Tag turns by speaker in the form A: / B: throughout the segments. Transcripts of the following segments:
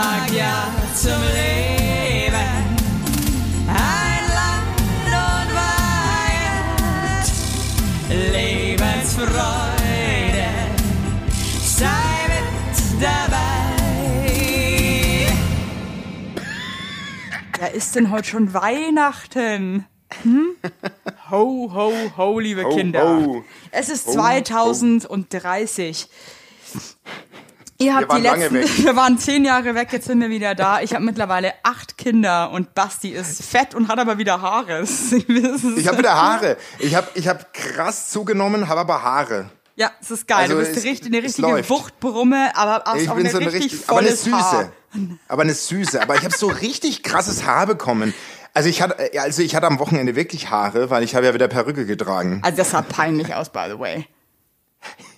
A: sag ja zum Leben. Ein Land und Wahrheit, Lebensfreude, sei mit dabei.
B: Ja, ist denn heute schon Weihnachten? Hm? Ho, ho, ho, liebe
C: Ho,
B: Kinder.
C: ho.
B: Es ist
C: Ho,
B: 2030. Ihr habt
C: Wir waren
B: die
C: lange
B: letzten,
C: weg.
B: wir waren zehn Jahre weg, jetzt sind wir wieder da. Ich habe mittlerweile acht Kinder und Basti ist fett und hat aber wieder Haare.
C: Ich habe wieder Haare. Ich habe ich hab krass zugenommen, habe aber Haare.
B: Ja, es ist geil.
C: Also
B: du bist
C: es-
B: richtig, eine richtige. Wuchtbrumme, aber hast
C: Ich
B: auch
C: bin
B: eine
C: so
B: richtig
C: richtig, aber eine
B: volles Haar.
C: süße. Aber eine süße. Aber ich habe so richtig krasses Haar bekommen. Also ich hatte, also ich hatte am Wochenende wirklich Haare, weil ich habe ja wieder Perücke getragen.
B: Also das sah peinlich aus, by the way.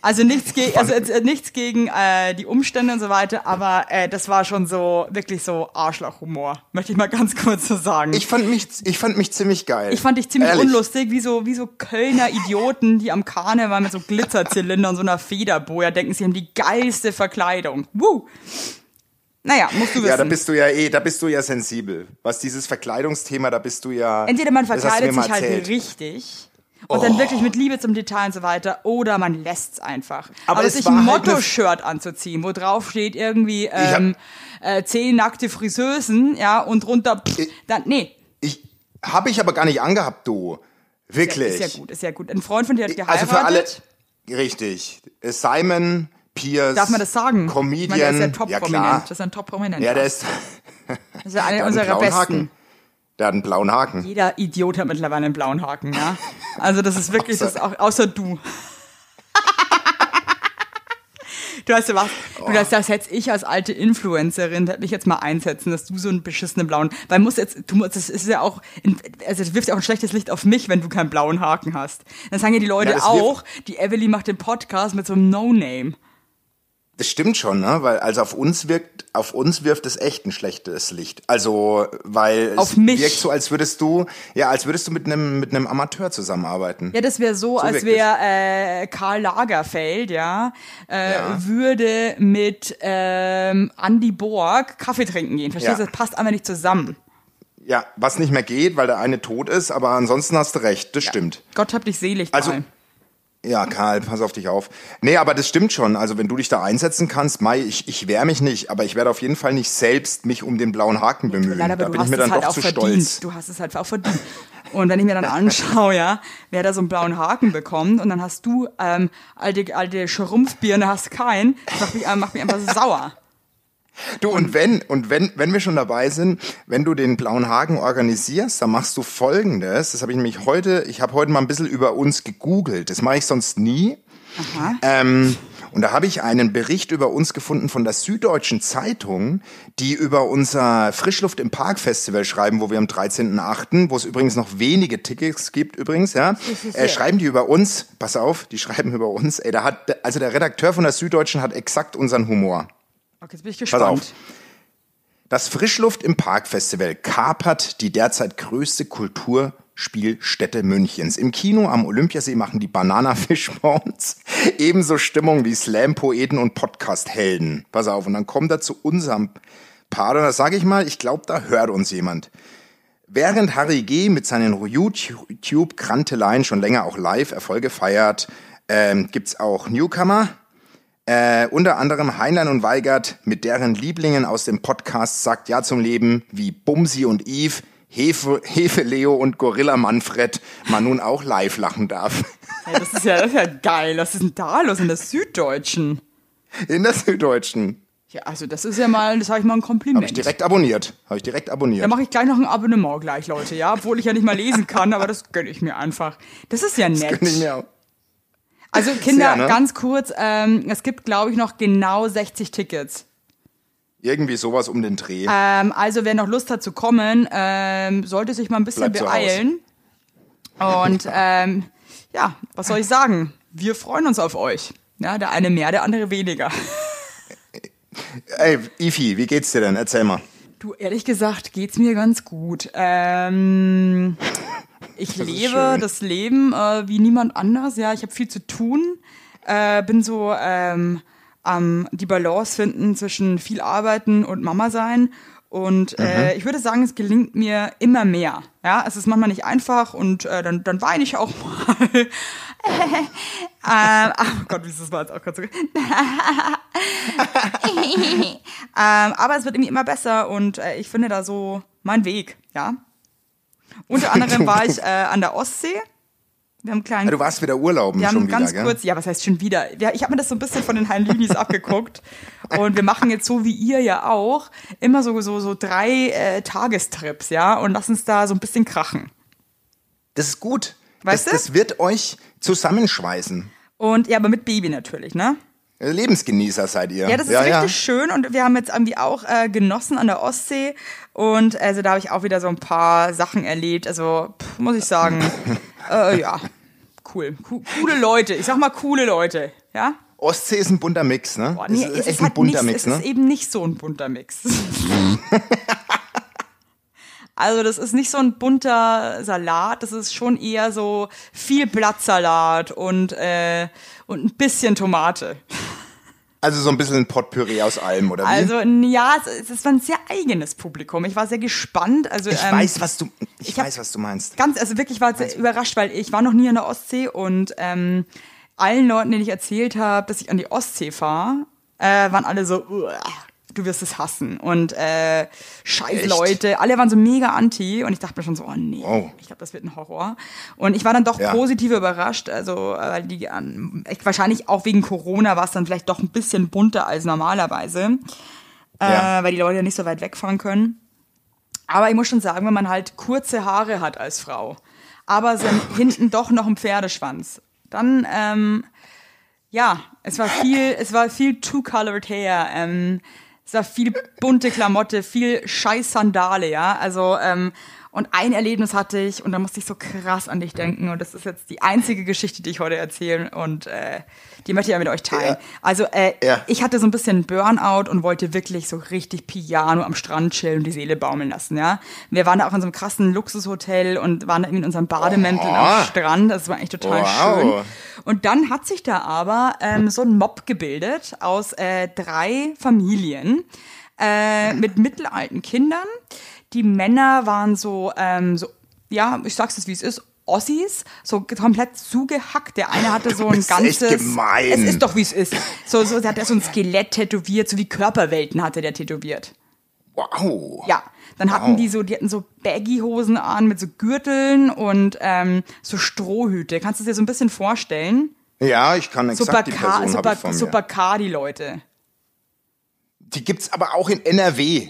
B: Also nichts gegen, also äh, nichts gegen äh, die Umstände und so weiter, aber äh, das war schon so wirklich so Arschlochhumor, möchte ich mal ganz kurz so sagen.
C: Ich fand mich, ich fand mich ziemlich geil.
B: Ich fand dich ziemlich
C: Ehrlich.
B: unlustig, wie so, wie so Kölner Idioten, die am Karneval mit so Glitzerzylinder und so einer Federboja denken, sie haben die geilste Verkleidung. Woo! Naja, musst du wissen.
C: Ja, da bist du ja eh, da bist du ja sensibel. Was dieses Verkleidungsthema, da bist du ja.
B: Entweder man verkleidet sich halt richtig und dann wirklich mit Liebe zum Detail und so weiter, oder man lässt's einfach.
C: Aber
B: Aber,
C: es
B: sich ein
C: halt
B: Motto-Shirt anzuziehen, wo drauf steht irgendwie ähm, äh, zehn nackte Friseusen, ja, und drunter, pff, dann, nee,
C: Ich habe ich aber gar nicht angehabt, du. Wirklich.
B: ist ja gut, ist ja gut. Ein Freund von dir hat
C: Also
B: geheiratet.
C: für alle. Richtig. Simon Pierce.
B: Darf man das sagen?
C: Comedian.
B: Ich meine, der ist ja
C: ja,
B: top-prominent.
C: klar.
B: das ist ein top-prominent.
C: Ja, der ist.
B: das ist ja einer unserer besten.
C: Der hat einen blauen Haken.
B: Jeder Idiot hat mittlerweile einen blauen Haken, ja. Also das ist wirklich, das
C: Außer-
B: auch, außer du. Du weißt du was,
C: Oh.
B: du, das, das hätte ich als alte Influencerin, hätte mich jetzt mal einsetzen, dass du so einen beschissenen blauen, weil muss jetzt, du musst, das ist ja auch, also das wirft ja auch ein schlechtes Licht auf mich, wenn du keinen blauen Haken hast. Dann sagen ja die Leute
C: Ja, das
B: auch, die Evelyn macht den Podcast mit so einem No-Name.
C: Das stimmt schon, ne? Weil also auf uns wirkt, auf uns wirft es echt ein schlechtes Licht. Also, weil
B: Auf
C: es
B: mich.
C: wirkt so, als würdest du, ja, als würdest du mit einem mit einem Amateur zusammenarbeiten.
B: Ja, das wäre so, als
C: wirkt es.
B: wäre äh, Karl Lagerfeld, ja, äh,
C: Ja.
B: würde mit ähm, Andy Borg Kaffee trinken gehen. Verstehst du?
C: Ja.
B: Das passt einfach nicht zusammen.
C: Ja, was nicht mehr geht, weil der eine tot ist, aber ansonsten hast du recht, das stimmt.
B: Gott hab dich selig,
C: Also-
B: Karl.
C: Ja, Karl, pass auf dich auf. Nee, aber das stimmt schon. Also wenn du dich da einsetzen kannst, Mai, ich, ich wehre mich nicht, aber ich werde auf jeden Fall nicht selbst mich um den blauen Haken bemühen.
B: Leider,
C: da
B: aber
C: bin
B: du
C: ich
B: hast
C: mir
B: es
C: dann
B: halt
C: doch
B: auch
C: zu
B: verdient.
C: stolz.
B: Du hast es halt auch verdient. Und wenn ich mir dann anschaue, ja, wer da so einen blauen Haken bekommt und dann hast du ähm, alte, alte Schrumpfbirne, hast keinen, das macht mich, macht mich einfach so sauer.
C: Du, und wenn, und wenn, wenn wir schon dabei sind, wenn du den blauen Haken organisierst, dann machst du folgendes. Das habe ich nämlich heute, ich habe heute mal ein bisschen über uns gegoogelt. Das mache ich sonst nie. Ähm, und da habe ich einen Bericht über uns gefunden von der Süddeutschen Zeitung, die über unser Frischluft im Park Festival schreiben, wo wir am 13.8., wo es übrigens noch wenige Tickets gibt übrigens, ja, äh, schreiben die über uns, pass auf, die schreiben über uns, ey, da hat, also der Redakteur von der Süddeutschen hat exakt unseren Humor.
B: Okay, jetzt bin ich
C: Pass
B: gespannt.
C: auf. Das Frischluft im Park Festival kapert die derzeit größte Kulturspielstätte Münchens. Im Kino am Olympiasee machen die Banana Fishbones ebenso Stimmung wie Slam-Poeten und Podcast-Helden. Pass auf, und dann kommt er zu unserem Part, und da sage ich mal, ich glaube, da hört uns jemand. Während Harry G. mit seinen YouTube-Kranteleien schon länger auch live Erfolge feiert, ähm, gibt's auch Newcomer, äh, unter anderem Heinlein und Weigert mit deren Lieblingen aus dem Podcast Sagt Ja zum Leben wie Bumsi und Eve, Hefe, Hefe Leo und Gorilla Manfred man nun auch live lachen darf.
B: Hey, das, ist ja, das ist ja geil. Was ist denn da los in der Süddeutschen?
C: In der Süddeutschen.
B: Ja, also das ist ja mal, das habe ich mal ein Kompliment.
C: Habe ich direkt abonniert. Habe ich direkt abonniert.
B: Da mache ich gleich noch ein Abonnement gleich, Leute, ja, obwohl ich ja nicht mal lesen kann, aber das gönne ich mir einfach. Das ist ja nett.
C: Gönn ich mir auch.
B: Also Kinder,
C: Sehr, ne?
B: ganz kurz, ähm, es gibt, glaube ich, noch genau 60 Tickets.
C: Irgendwie sowas um den Dreh.
B: Ähm, also wer noch Lust hat zu kommen, ähm, sollte sich mal ein bisschen
C: Bleibt
B: beeilen. Und ähm, ja, was soll ich sagen? Wir freuen uns auf euch. Ja, der eine mehr, der andere weniger.
C: Ey, Ifi, wie geht's dir denn? Erzähl mal.
B: Du, ehrlich gesagt, geht's mir ganz gut. Ähm, ich
C: ist
B: lebe das Leben äh, wie niemand anders. Ja, ich habe viel zu tun. Äh, bin so ähm, ähm, die Balance finden zwischen viel arbeiten und Mama sein. Und äh, ich würde sagen, es gelingt mir immer mehr. Ja, es ist manchmal nicht einfach und äh, dann, dann weine ich auch mal. ähm, oh Gott, wie ist das war jetzt auch gerade so. ähm, aber es wird irgendwie immer besser und äh, ich finde da so meinen Weg, ja. Unter anderem war ich äh, an der Ostsee. Wir haben einen kleinen
C: Ja, du warst wieder urlauben
B: wir
C: schon
B: haben
C: wieder,
B: ganz
C: gell?
B: kurz, ja, was heißt schon wieder? Ja, ich habe mir das so ein bisschen von den Heimlinis abgeguckt. Und wir machen jetzt so wie ihr ja auch immer so, so, so drei äh, Tagestrips, ja, und lassen uns da so ein bisschen krachen.
C: Das ist gut.
B: Weißt
C: das,
B: du?
C: das wird euch zusammenschweißen.
B: Und ja, aber mit Baby natürlich, ne?
C: Lebensgenießer seid ihr.
B: Ja, das ist richtig schön und wir haben jetzt irgendwie auch äh, genossen an der Ostsee und also da habe ich auch wieder so ein paar Sachen erlebt. Also pff, muss ich sagen, äh, ja, cool, Co coole Leute. Ich sag mal coole Leute, ja.
C: Ostsee ist ein bunter Mix, ne?
B: Boah, nee,
C: es ist
B: es
C: echt
B: ist
C: ein
B: halt
C: bunter
B: nicht,
C: Mix,
B: es ist
C: ne?
B: eben nicht so ein bunter Mix. Also das ist nicht so ein bunter Salat, das ist schon eher so viel Blattsalat und, äh, und ein bisschen Tomate.
C: Also so ein bisschen ein Potpourri aus allem, oder wie?
B: Also ja, es, es war ein sehr eigenes Publikum. Ich war sehr gespannt. Also
C: ich
B: ähm,
C: weiß, was du, ich,
B: ich
C: weiß, was du meinst.
B: ganz, also wirklich war sehr überrascht, weil ich war noch nie an der Ostsee und ähm, allen Leuten, denen ich erzählt habe, dass ich an die Ostsee fahre, äh, waren alle so, "Uah, du wirst es hassen und äh, scheiß? Leute, alle waren so mega anti und ich dachte mir schon so, oh nee,
C: Wow.
B: ich glaube, das wird ein Horror. Und ich war dann doch
C: Ja.
B: positiv überrascht, also äh, weil die ähm, echt, wahrscheinlich auch wegen Corona war es dann vielleicht doch ein bisschen bunter als normalerweise,
C: Ja.
B: äh, weil die Leute ja nicht so weit wegfahren können. Aber ich muss schon sagen, wenn man halt kurze Haare hat als Frau, aber so hinten doch noch ein Pferdeschwanz, dann, ähm, ja, es war viel, es war viel two-colored hair, ähm, es war viel bunte Klamotte, viel scheiß Sandale, ja, also, ähm, und ein Erlebnis hatte ich und da musste ich so krass an dich denken und das ist jetzt die einzige Geschichte, die ich heute erzähle und äh, die möchte ich ja mit euch teilen.
C: Ja.
B: Also äh,
C: Ja.
B: ich hatte so ein bisschen Burnout und wollte wirklich so richtig Piano am Strand chillen und die Seele baumeln lassen, ja. Wir waren da auch in so einem krassen Luxushotel und waren da irgendwie in unserem Bademänteln am Strand. Das war echt total
C: Wow.
B: schön. Und dann hat sich da aber ähm, so ein Mob gebildet aus äh, drei Familien äh, mit mittelalten Kindern. Die Männer waren so, ähm, so ja, ich sag's es wie es ist, Ossis, so komplett zugehackt. Der eine hatte so ein
C: bist echt
B: ganzes.
C: gemein.
B: Es ist doch wie es ist. So, so der hat er so ein Skelett tätowiert, so wie Körperwelten hatte der tätowiert.
C: Wow.
B: Ja, dann hatten
C: Wow.
B: die so, die hatten so Baggy-Hosen an mit so Gürteln und ähm, so Strohhüte. Kannst du dir so ein bisschen vorstellen?
C: Ja, ich kann exakt die
B: Baca-
C: Person mir.
B: so Bacardi-Leute.
C: Die gibt's aber auch in NRW.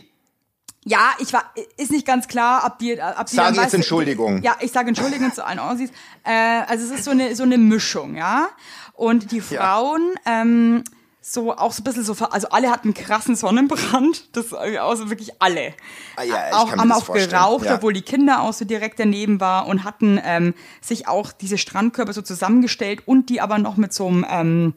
B: Ja, ich war, ist nicht ganz klar, ob die, ob die
C: Sage jetzt
B: weißt du,
C: Entschuldigung.
B: Ja, ich sage Entschuldigung zu allen Aussies. Äh, also es ist so eine, so eine Mischung, ja. Und die Frauen, ähm, so auch so ein bisschen so, also alle hatten krassen Sonnenbrand, das äh, also wirklich alle.
C: Ah ja, ich
B: auch,
C: kann
B: haben auch
C: vorstellen,
B: geraucht,
C: ja.
B: obwohl die Kinder auch so direkt daneben war und hatten ähm, sich auch diese Strandkörper so zusammengestellt und die aber noch mit so einem, ähm,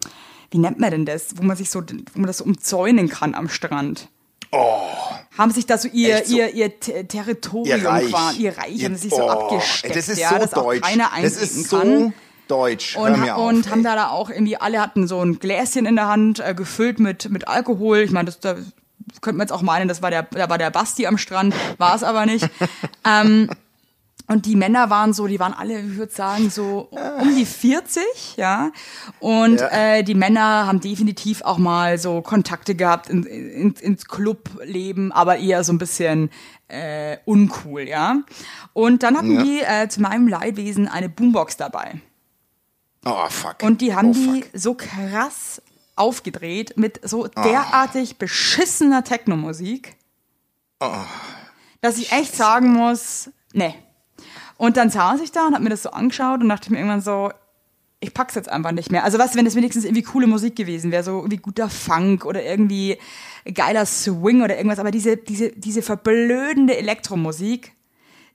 B: wie nennt man denn das, wo man sich so, wo man das so umzäunen kann am Strand. Haben sich da so ihr,
C: so?
B: ihr, ihr Te- Territorium
C: Ihr Reich.
B: quasi, ihr Reich,
C: Ihr-
B: haben sich so
C: oh,
B: abgesteckt,
C: Das ist
B: ja,
C: so
B: dass
C: deutsch.
B: auch keiner
C: das ist
B: kann.
C: so deutsch. Hör
B: Und,
C: mir auf,
B: und haben da, da auch irgendwie, alle hatten so ein Gläschen in der Hand, äh, gefüllt mit, mit Alkohol. Ich meine, das da könnte man jetzt auch meinen, das war der, da war der Basti am Strand, war es aber nicht. ähm, und die Männer waren so, die waren alle, ich würde sagen, so um die 40, ja. Und
C: Ja.
B: Äh, die Männer haben definitiv auch mal so Kontakte gehabt in, in, ins Clubleben, aber eher so ein bisschen äh, uncool, ja. Und dann hatten
C: Ja.
B: die äh, zu meinem Leidwesen eine Boombox dabei.
C: Oh, fuck.
B: Und die haben
C: oh,
B: die
C: fuck.
B: so krass aufgedreht mit so derartig beschissener Technomusik,
C: Ah.
B: dass ich echt sagen muss, nee. Und dann saß ich da und hab mir das so angeschaut und dachte mir irgendwann so, ich pack's jetzt einfach nicht mehr. Also was, wenn es wenigstens irgendwie coole Musik gewesen wäre, so irgendwie guter Funk oder irgendwie geiler Swing oder irgendwas, aber diese, diese, diese verblödende Elektromusik,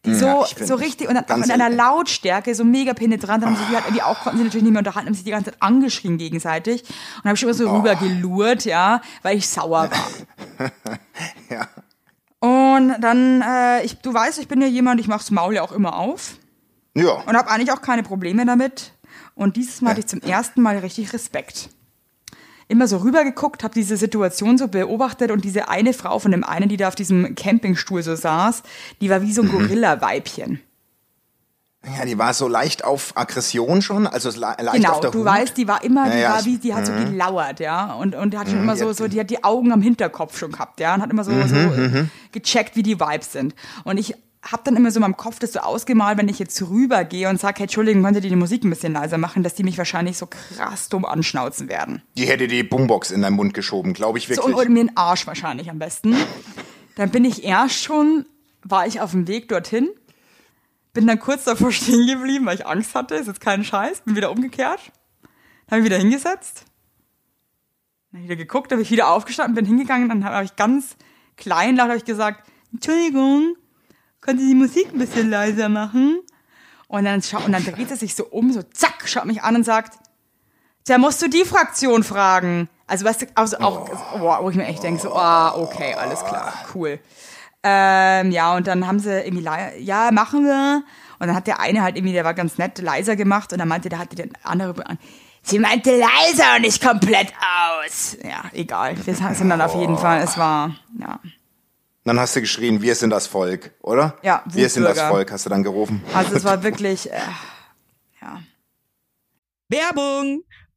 B: die so,
C: Ja,
B: so
C: nicht-
B: richtig und dann mit einer. Lautstärke, so mega penetrant, dann haben sie sich halt irgendwie auch, konnten sie natürlich nicht mehr unterhalten, haben sich die ganze Zeit angeschrien gegenseitig und habe ich schon immer so
C: Oh.
B: rüber gelurrt, ja, weil ich sauer war.
C: Ja.
B: Und dann, äh, ich, du weißt, ich bin ja jemand, ich mach's Maul ja auch immer auf
C: Ja.
B: und habe eigentlich auch keine Probleme damit. Und dieses Mal hatte ich zum ersten Mal richtig Respekt. immer so rübergeguckt, habe diese Situation so beobachtet und diese eine Frau von dem einen, die da auf diesem Campingstuhl so saß, die war wie so ein Gorilla-Weibchen.
C: Ja, die war so leicht auf Aggression schon, also leicht
B: Genau,
C: auf der
B: du
C: Hut.
B: weißt, die war immer, die
C: Ja, ja,
B: war wie, die hat so gelauert, ja, und, und hat schon immer so, so, die hat die Augen am Hinterkopf schon gehabt, ja, und hat immer so, so gecheckt, wie die Vibes sind. Und ich habe dann immer so in meinem Kopf das so ausgemalt, wenn ich jetzt rübergehe und sage, hey, Entschuldigung, könnt ihr die Musik ein bisschen leiser machen, dass die mich wahrscheinlich so krass dumm anschnauzen werden.
C: Die hätte die Boombox in deinen Mund geschoben, glaube ich
B: So,
C: wirklich.
B: und, und mir den Arsch wahrscheinlich am besten. Dann bin ich erst schon, war ich auf dem Weg dorthin, bin dann kurz davor stehen geblieben, weil ich Angst hatte, ist jetzt kein Scheiß, bin wieder umgekehrt, habe mich wieder hingesetzt, dann ich wieder geguckt, habe ich wieder aufgestanden, bin hingegangen, dann habe ich ganz klein laut ich gesagt, Entschuldigung, könnt ihr die Musik ein bisschen leiser machen? Und dann, schau, und dann dreht er sich so um, so zack, schaut mich an und sagt, da musst du die Fraktion fragen. Also, du, also auch, oh. wo ich mir echt denke, so, ah, okay, alles klar, cool. Ähm, ja, und dann haben sie irgendwie, ja, machen wir. Und dann hat der eine halt irgendwie, der war ganz nett, leiser gemacht. Und dann meinte, der hatte der andere an. Sie meinte leiser und nicht komplett aus. Ja, egal. Wir sind dann auf jeden Fall, es war, ja.
C: Dann hast du geschrien, wir sind das Volk, oder?
B: Ja,
C: Wir sind das
B: Wutbürger.
C: Volk, hast du dann gerufen.
B: Also, es war wirklich, äh, ja.
D: Werbung!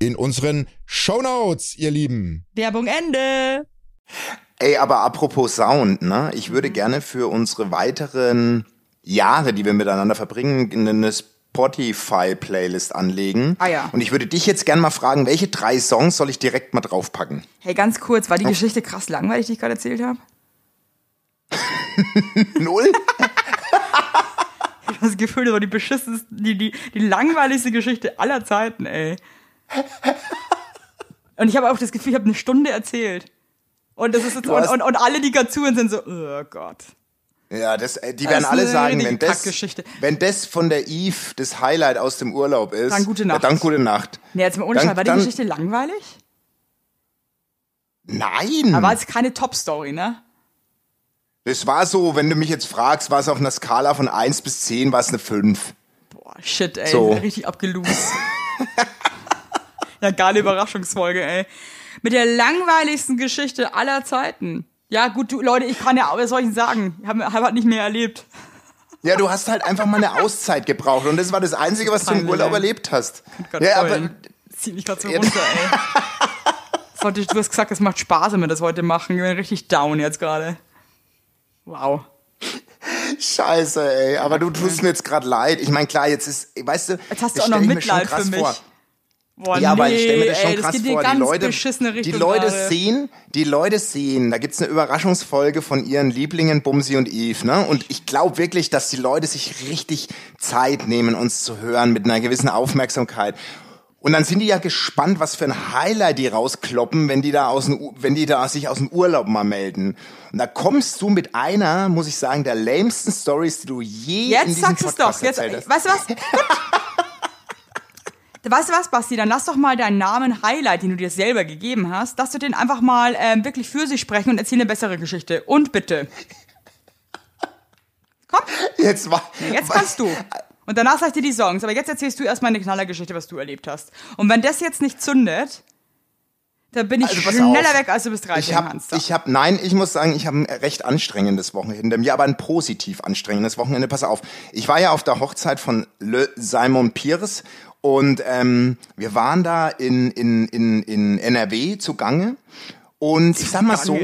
E: in unseren Shownotes, ihr Lieben.
D: Werbung Ende.
C: Ey, aber apropos Sound, ne? Ich
B: Mhm.
C: würde gerne für unsere weiteren Jahre, die wir miteinander verbringen, eine Spotify-Playlist anlegen.
B: Ah ja.
C: Und ich würde dich jetzt gerne mal fragen, welche drei Songs soll ich direkt mal draufpacken?
B: Hey, ganz kurz, war die Geschichte krass langweilig, die ich gerade erzählt habe?
C: Null?
B: Ich hab das Gefühl, das war die beschissenste, die, die, die langweiligste Geschichte aller Zeiten, ey. Und ich habe auch das Gefühl, ich habe eine Stunde erzählt. Und das ist jetzt, und, und, und alle, die gerade zuhören, sind so, oh Gott.
C: Ja, das, äh, die
B: Das
C: werden
B: ist
C: alle sagen, wenn das, wenn das von der Eve das Highlight aus dem Urlaub ist,
B: Dann gute Nacht.
C: Ja, dann gute Nacht.
B: Nee, jetzt mal ohne Scheiß, war die
C: dann-
B: Geschichte langweilig?
C: Nein!
B: Aber war jetzt keine Top-Story, ne?
C: das war so, wenn du mich jetzt fragst, war es auf einer Skala von 1 bis 10, war es eine 5.
B: Boah, shit, ey,
C: So.
B: richtig abgelost. ja, geile Überraschungsfolge, ey. Mit der langweiligsten Geschichte aller Zeiten. Ja, gut, du, Leute, ich kann ja, was soll ich sagen? Ich habe hab halt nicht mehr erlebt.
C: Ja, du hast halt einfach mal eine Auszeit gebraucht und das war das Einzige, was du im Urlaub
B: ey.
C: erlebt hast.
B: Gott,
C: Ja, aber
B: Colin. Zieh mich gerade so runter, ey. Du hast gesagt, es macht Spaß, wenn wir das heute machen. Ich bin richtig down jetzt gerade. Wow.
C: scheiße, ey. Aber du tust mir jetzt gerade leid. Ich meine, klar, jetzt ist, weißt du,
B: Jetzt hast du auch noch Mitleid für mich.
C: Vor.
B: Boah,
C: Ja,
B: nee,
C: weil ich stelle mir das schon
B: ey,
C: krass
B: das in
C: vor. Die Leute, die Leute
B: gerade.
C: sehen, die Leute sehen, da gibt's eine Überraschungsfolge von ihren Lieblingen Bumsi und Eve, ne? Und ich glaube wirklich, dass die Leute sich richtig Zeit nehmen, uns zu hören mit einer gewissen Aufmerksamkeit. Und dann sind die ja gespannt, was für ein Highlight die rauskloppen, wenn die da aus dem, wenn die da sich aus dem Urlaub mal melden. Und da kommst du mit einer, muss ich sagen, der lamesten Stories, die du je in
B: Jetzt
C: diesem
B: sagst du es
C: Podcast
B: doch. Jetzt,
C: hast.
B: weißt du was? Weißt du was, Basti? Dann lass doch mal deinen Namen Highlight, den du dir selber gegeben hast, dass du den einfach mal ähm, wirklich für sich sprechen und erzähl eine bessere Geschichte. Und bitte. Komm,
C: Jetzt war.
B: jetzt kannst du. Und danach sag ich dir die Songs. Aber jetzt erzählst du erstmal eine Knallergeschichte, was du erlebt hast. Und wenn das jetzt nicht zündet, dann bin ich
C: Also
B: schneller
C: auf.
B: weg, als du bis 13
C: Ich
B: kannst.
C: ich habe, nein, ich muss sagen, ich habe ein recht anstrengendes Wochenende hinter mir, aber ein positiv anstrengendes Wochenende. Pass auf, ich war ja auf der Hochzeit von Le Simon Pierce und ähm, wir waren da in in in in NRW zugange und ich sag mal so,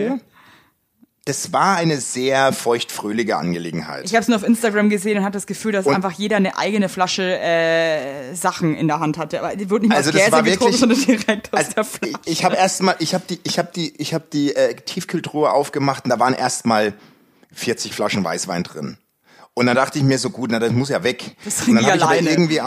C: das war eine sehr feuchtfröhliche Angelegenheit.
B: Ich habe es nur auf Instagram gesehen und hatte das Gefühl, dass
C: Und-
B: einfach jeder eine eigene Flasche äh, Sachen in der Hand hatte. Aber die wurden nicht
C: Also
B: aus Gläser getrunken, sondern direkt aus
C: Also
B: der Flasche.
C: ich, ich habe erstmal, ich habe die, ich habe die, ich habe die äh, Tiefkühltruhe aufgemacht und da waren erstmal 40 Flaschen Weißwein drin. Und dann dachte ich mir so gut, na das muss ja weg.
B: Das
C: und dann
B: ich
C: hab aber irgendwie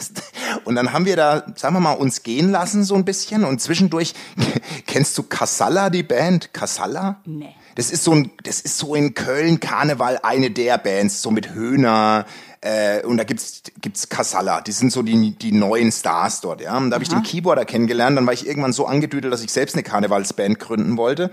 C: und dann haben wir da, sagen wir mal, uns gehen lassen so ein bisschen und zwischendurch kennst du Casalla die Band Casalla?
B: Nee.
C: Das ist so ein, das ist so in Köln Karneval eine der Bands, so mit Höhner, äh, und da gibt's, gibt's Casalla. Die sind so die, die neuen Stars dort, ja. Und da habe ich den Keyboarder kennengelernt, dann war ich irgendwann so angedüdelt, dass ich selbst eine Karnevalsband gründen wollte.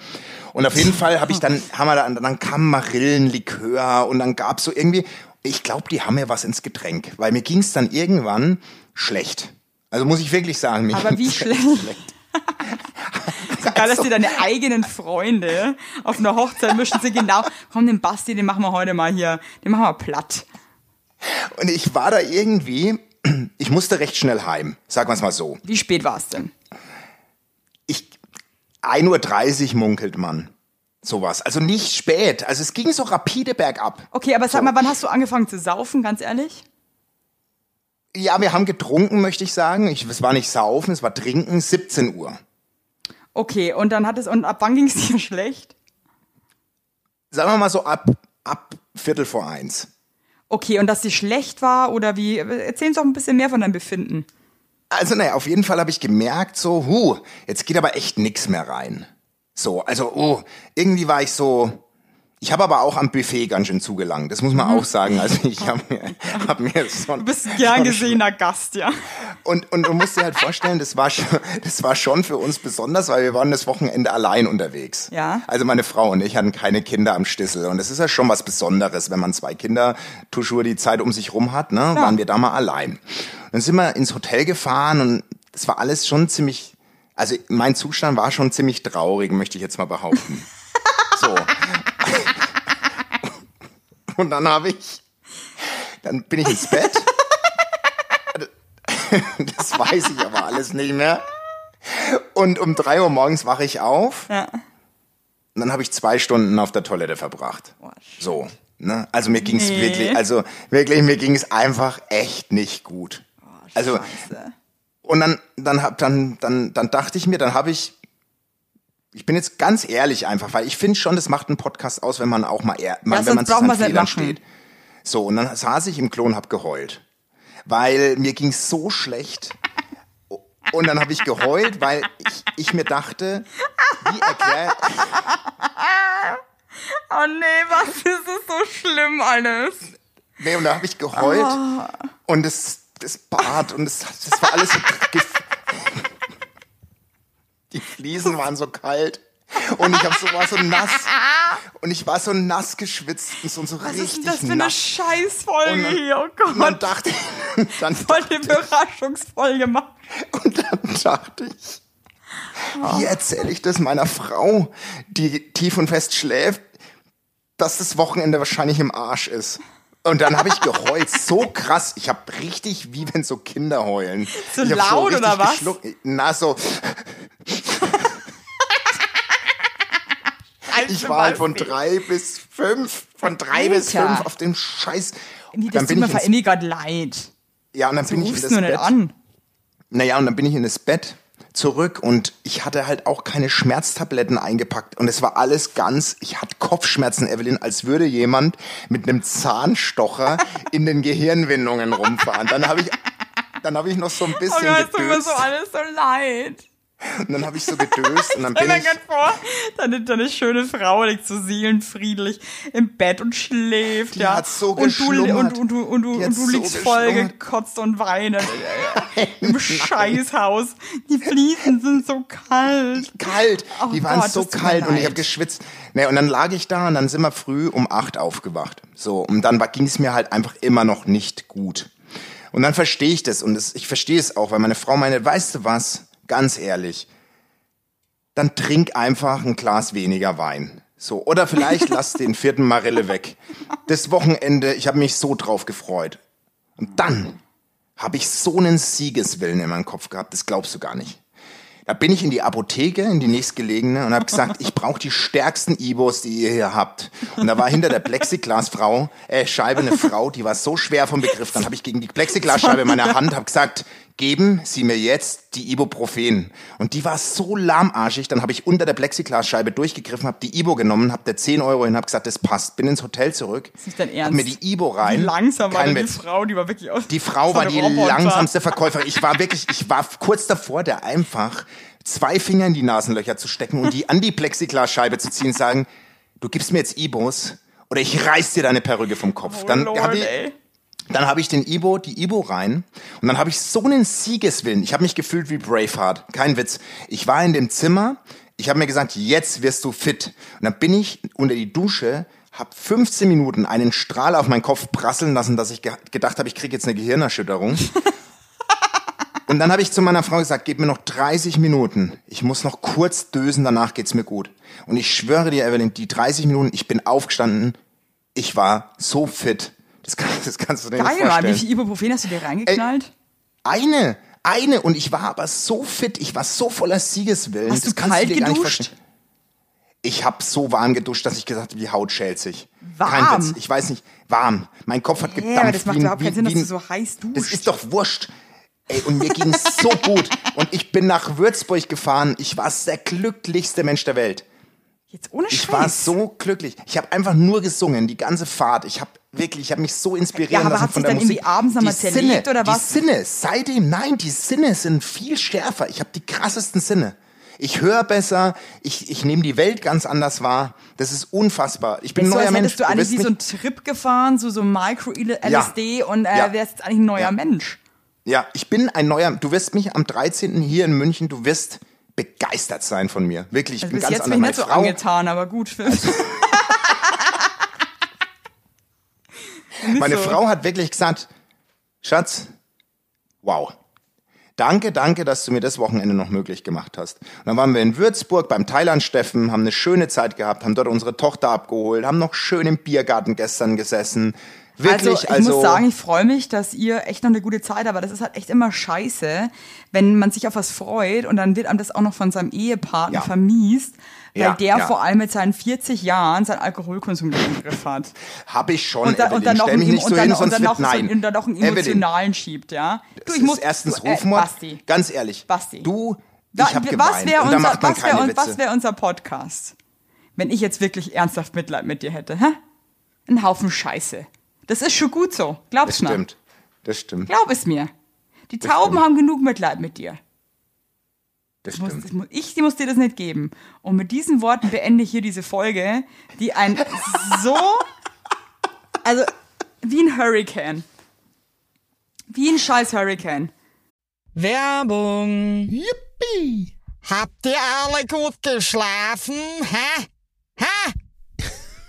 C: Und auf jeden Fall habe ich dann, haben wir dann, dann kam Marillenlikör und dann gab's so irgendwie, ich glaube, die haben mir was ins Getränk, weil mir ging's dann irgendwann schlecht. Also muss ich wirklich sagen, mir
B: Aber wie
C: ging's echt
B: schlecht? Geil, dass die deine eigenen Freunde auf einer Hochzeit mischen sie genau. Komm, den Basti, den machen wir heute mal hier, den machen wir platt.
C: Und ich war da irgendwie, ich musste recht schnell heim, sagen wir es mal so.
B: Wie spät war es denn?
C: Ich, 1.30 Uhr munkelt man. Sowas. Also nicht spät. Also es ging so rapide bergab.
B: Okay, aber sag
C: So.
B: mal, wann hast du angefangen zu saufen, ganz ehrlich?
C: Ja, wir haben getrunken, möchte ich sagen. Ich, es war nicht saufen, es war trinken, 17 Uhr.
B: Okay, und dann hat es, und ab wann ging es dir schlecht?
C: Sagen wir mal so ab, ab Viertel vor eins.
B: Okay, und dass sie schlecht war oder wie? Erzähl uns doch ein bisschen mehr von deinem Befinden.
C: Also naja, auf jeden Fall habe ich gemerkt, so, hu, jetzt geht aber echt nix mehr rein. So, also, oh, irgendwie war ich so. Ich habe aber auch am Buffet ganz schön zugelangt. Das muss man auch sagen. Also ich habe mir, hab mir so
B: Du bist ein gern gesehener Gast, ja.
C: Und, und du musst dir halt vorstellen, das war, schon, das war schon für uns besonders, weil wir waren das Wochenende allein unterwegs.
B: Ja.
C: Also meine Frau und ich hatten keine Kinder am Stissel. Und das ist ja schon was Besonderes, wenn man zwei Kinder toujours die Zeit um sich rum hat, ne? Waren wir da mal allein. Dann sind wir ins Hotel gefahren und das war alles schon ziemlich, also mein Zustand war schon ziemlich traurig, möchte ich jetzt mal behaupten. so. Und dann habe ich, dann bin ich ins Bett. Das weiß ich aber alles nicht mehr. Und um drei Uhr morgens wache ich auf.
B: Ja.
C: Und dann habe ich zwei Stunden auf der Toilette verbracht. So. Ne? Also mir ging's
B: Nee.
C: wirklich, also wirklich, mir ging's einfach echt nicht gut. also
B: Scheiße.
C: und dann, dann hab, dann, dann, dann dachte ich mir, dann habe ich, ich bin jetzt ganz ehrlich einfach, weil ich finde schon, das macht einen Podcast aus, wenn man auch mal, ehr, man,
B: sonst
C: wenn man zu seinen Fehlern steht. So, und dann saß ich im Klo und hab geheult. Weil mir ging's so schlecht. Und dann habe ich geheult, weil ich, ich mir dachte, wie erklär,
B: Oh nee, was ist es so schlimm alles?
C: nee, und da habe ich geheult
B: Ah.
C: und das, das Bad und das, das war alles so, die Fliesen waren so kalt und ich hab so, war so nass und ich war so nass geschwitzt und so, so
B: Was
C: richtig
B: ist denn das für eine
C: nass.
B: Scheißfolge
C: Und dann-
B: hier? Oh
C: Und dann
B: Gott,
C: dachte ich, dann,
B: voll die Überraschungsfolge gemacht.
C: und dann dachte ich, wie erzähle ich das meiner Frau, die tief und fest schläft, dass das Wochenende wahrscheinlich im Arsch ist. Und dann habe ich geheult, so krass. Ich habe richtig, wie wenn so Kinder heulen.
B: So
C: ich
B: laut
C: richtig
B: oder was?
C: geschluckt. Na, so. Ich war halt von drei bis fünf, von drei bis
B: Alter.
C: fünf auf dem Scheiß. Dann
B: das tut
C: bin
B: mir gerade leid.
C: ja, und dann
B: Du
C: bin ich in das Bett.
B: an.
C: Naja, und dann bin ich in das Bett zurück und ich hatte halt auch keine Schmerztabletten eingepackt und es war alles ganz, ich hatte Kopfschmerzen, Evelyn, als würde jemand mit einem Zahnstocher in den Gehirnwindungen rumfahren. Dann habe ich, dann habe ich noch so ein
B: Oh
C: bisschen
B: Gott, es tut mir so alles so leid.
C: Und dann habe ich so gedöst und dann bin ich.
B: vor, deine, deine schöne Frau liegt so seelenfriedlich im Bett und schläft,
C: Die
B: ja.
C: hat so
B: und du, und, und, du, und, du, und du
C: so
B: liegst voll
C: geschlummert.
B: gekotzt und weinend im Scheißhaus. Die Fliesen sind so kalt.
C: kalt.
B: Oh
C: die waren
B: Gott,
C: so kalt und ich habe geschwitzt. Nee, und dann lag ich da und dann sind wir früh um acht aufgewacht. So, und dann ging es mir halt einfach immer noch nicht gut. Und dann verstehe ich das und das, ich verstehe es auch, weil meine Frau meine, weißt du was, ganz ehrlich, dann trink einfach ein Glas weniger Wein. So, oder vielleicht lass den vierten Marille weg. Das Wochenende, ich habe mich so drauf gefreut. Und dann habe ich so einen Siegeswillen in meinem Kopf gehabt, das glaubst du gar nicht. Da bin ich in die Apotheke, in die nächstgelegene und habe gesagt, ich brauche die stärksten Ibos, die ihr hier habt. Und da war hinter der Plexiglasfrau, äh, Scheibe eine Frau, die war so schwer vom Begriff. Dann habe ich gegen die Plexiglasscheibe meine Hand hab gesagt, geben Sie mir jetzt die Ibuprofen. Und die war so lahmarschig, dann habe ich unter der Plexiglasscheibe durchgegriffen, habe die Ibo genommen, habe der 10 Euro hin, habe gesagt, das passt. Bin ins Hotel zurück,
B: ist nicht dein
C: hab
B: Ernst.
C: mir die Ibo rein.
B: Wie langsam war denn die. Frau, die war wirklich aus.
C: Die Frau war die
B: Roboter.
C: langsamste Verkäuferin. Ich war wirklich, ich war kurz davor, der einfach zwei Finger in die Nasenlöcher zu stecken und die an die Plexiglasscheibe zu ziehen und sagen, du gibst mir jetzt Ibos oder ich reiß dir deine Perücke vom Kopf.
B: Oh
C: dann
B: Lord,
C: ich,
B: ey.
C: Dann habe ich den Ibo, die Ibo rein und dann habe ich so einen Siegeswillen. Ich habe mich gefühlt wie Braveheart. Kein Witz. Ich war in dem Zimmer. Ich habe mir gesagt, jetzt wirst du fit. Und dann bin ich unter die Dusche, habe 15 Minuten einen Strahl auf meinen Kopf prasseln lassen, dass ich ge gedacht habe, ich kriege jetzt eine Gehirnerschütterung. Und dann habe ich zu meiner Frau gesagt, gib mir noch 30 Minuten. Ich muss noch kurz dösen, danach geht's mir gut. Und ich schwöre dir, Evelyn, die 30 Minuten, ich bin aufgestanden, ich war so fit. Das, kann, das kannst du dir nicht
B: Geil, Mann.
C: vorstellen.
B: Wie viel Ibuprofen hast du dir reingeknallt?
C: Eine, eine und ich war aber so fit, ich war so voller Siegeswillen.
B: Hast
C: das
B: du
C: kannst
B: kalt
C: dir nicht
B: geduscht?
C: Ich habe so warm geduscht, dass ich gesagt habe, die Haut schält sich.
B: Warm?
C: Ich weiß nicht, warm. Mein Kopf hat gedampft.
B: Ja, das macht überhaupt keinen Sinn, dass du so heiß
C: Das
B: duschst.
C: ist doch wurscht. Ey, und mir ging's so gut. Und ich bin nach Würzburg gefahren. Ich war der glücklichste Mensch der Welt.
B: Jetzt ohne
C: Ich
B: Scheiß.
C: war so glücklich. Ich habe einfach nur gesungen, die ganze Fahrt. Ich habe wirklich, ich habe mich so inspirieren
B: Ja, aber
C: lassen
B: hat
C: von
B: sich
C: der
B: dann irgendwie
C: Musik.
B: abends noch
C: die
B: mal zerlegt oder
C: die
B: was?
C: Sinne, seitdem, nein, die Sinne sind viel schärfer. Ich habe die krassesten Sinne. Ich höre besser, ich, ich nehme die Welt ganz anders wahr. Das ist unfassbar. Ich bin ein
B: so,
C: neuer
B: als
C: Mensch.
B: du eigentlich wie so einen Trip gefahren, so so Micro-LSD und äh,
C: Ja.
B: wärst jetzt eigentlich ein neuer
C: Ja.
B: Mensch.
C: Ja, ich bin ein neuer. Du wirst mich am 13. hier in München, du wirst begeistert sein von mir. Wirklich, ich
B: Also
C: bin ganz
B: jetzt bin
C: anders.
B: ich nicht so
C: Frau,
B: angetan, aber gut. Nicht
C: meine
B: so.
C: Frau hat wirklich gesagt, Schatz, wow. Danke, danke, dass du mir das Wochenende noch möglich gemacht hast. Und dann waren wir in Würzburg beim Thailand-Steffen, haben eine schöne Zeit gehabt, haben dort unsere Tochter abgeholt, haben noch schön im Biergarten gestern gesessen. Wirklich,
B: also ich muss sagen, ich freue mich, dass ihr echt noch eine gute Zeit habt, aber das ist halt echt immer scheiße, wenn man sich auf was freut und dann wird einem das auch noch von seinem Ehepartner
C: Ja.
B: vermiest, weil
C: Ja,
B: der
C: ja.
B: vor allem mit seinen 40 Jahren seinen Alkoholkonsum im Griff hat.
C: habe ich schon,
B: Und dann, und dann
C: Evelyn,
B: noch einen,
C: mich nicht
B: und
C: so
B: dann,
C: hin,
B: und dann noch
C: nein.
B: und dann noch einen
C: Evelyn,
B: emotionalen schiebt, ja.
C: Das ist erstens
B: du, äh,
C: Rufmord.
B: Basti,
C: Ganz ehrlich,
B: Basti.
C: du, ich habe
B: was wäre unser, was wär, was wär unser Podcast, wenn ich jetzt wirklich ernsthaft Mitleid mit dir hätte? Hä? Ein Haufen Scheiße. Das ist schon gut so. Glaub's
C: das
B: mir.
C: stimmt, das stimmt,
B: Glaub es mir. Die Tauben
C: stimmt.
B: haben genug Mitleid mit dir.
C: das
B: Muss,
C: stimmt.
B: das muss, ich die muss dir das nicht geben. Und mit diesen Worten beende ich hier diese Folge, die ein so, also wie ein Hurricane. Wie ein scheiß Hurricane.
D: Werbung.
F: Yippie! Habt ihr alle gut geschlafen? Hä? Hä?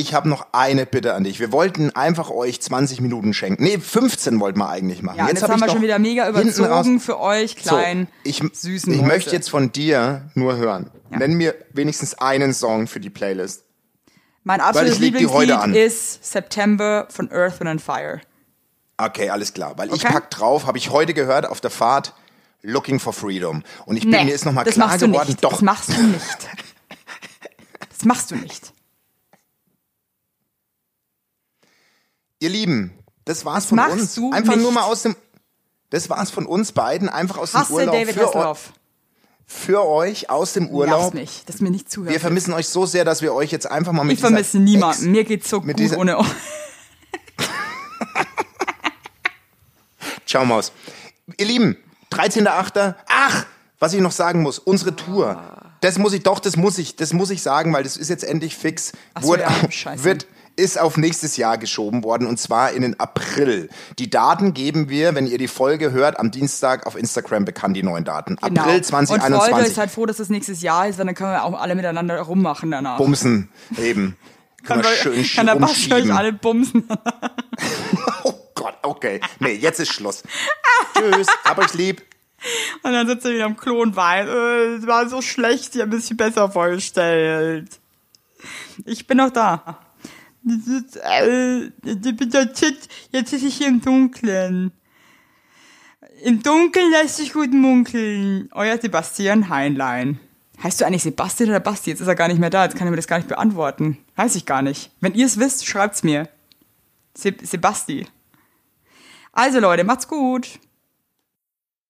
C: ich hab noch eine Bitte an dich. Wir wollten einfach euch 20 Minuten schenken. Nee, 15 wollten wir eigentlich machen.
B: Ja, jetzt, jetzt
C: hab
B: haben
C: ich
B: wir schon wieder mega überzogen für euch kleinen,
C: so, ich,
B: süßen
C: Ich
B: Leute.
C: möchte jetzt von dir nur hören. Nenn mir wenigstens einen Song für die Playlist.
B: Mein absolutes
C: ich.
B: Lieblingslied ist September von Earth, Wind and Fire.
C: Okay, alles klar. Weil ich
B: Okay.
C: pack drauf, habe ich heute gehört auf der Fahrt, Looking for Freedom. Und ich bin
B: Nee,
C: mir ist nochmal klar geworden, doch,
B: Das machst du nicht. Das machst du nicht.
C: Ihr Lieben, das war's von
B: machst
C: uns.
B: du
C: Einfach
B: nicht.
C: nur mal aus dem, das war's von uns beiden, einfach aus
B: Hasse
C: dem Urlaub
B: David
C: für,
B: Hasselhoff.
C: für euch aus dem Urlaub.
B: mich, dass mir nicht zuhört.
C: Wir vermissen euch so sehr, dass wir euch jetzt einfach mal mit
B: ich vermisse niemanden.
C: Ex-
B: Mir geht's so
C: mit
B: gut ohne euch.
C: Ciao Maus. Ihr Lieben, 13.8. Ach, was ich noch sagen muss, unsere Tour. Das muss ich doch, das muss ich, das muss ich sagen, weil das ist jetzt endlich fix.
B: Ach so,
C: Wurde,
B: ja,
C: wird, ist auf nächstes Jahr geschoben worden und zwar in den April. Die Daten geben wir, wenn ihr die Folge hört, am Dienstag auf Instagram bekannt, die neuen Daten. April
B: Genau. Und Folge
C: 2021.
B: ist halt froh, dass das nächstes Jahr ist, weil dann können wir auch alle miteinander rummachen danach.
C: Bumsen, eben. Können wir schön
B: kann der Basti euch alle bumsen.
C: Oh Gott, okay. Nee, jetzt ist Schluss. Tschüss, hab euch lieb.
B: Und dann sitzt er wieder am Klo und weint. Äh, Es war so schlecht, ich habe ein bisschen besser vorgestellt. Ich bin noch da. Das ist, äh, das bedeutet, jetzt ist ich hier im Dunkeln. Im Dunkeln lässt sich gut munkeln. Euer Sebastian Heinlein. Heißt du eigentlich Sebastian oder Basti? Jetzt ist er gar nicht mehr da, jetzt kann er mir das gar nicht beantworten. Weiß ich gar nicht. Wenn ihr es wisst, schreibt's mir. Se Sebasti. Also Leute, macht's gut.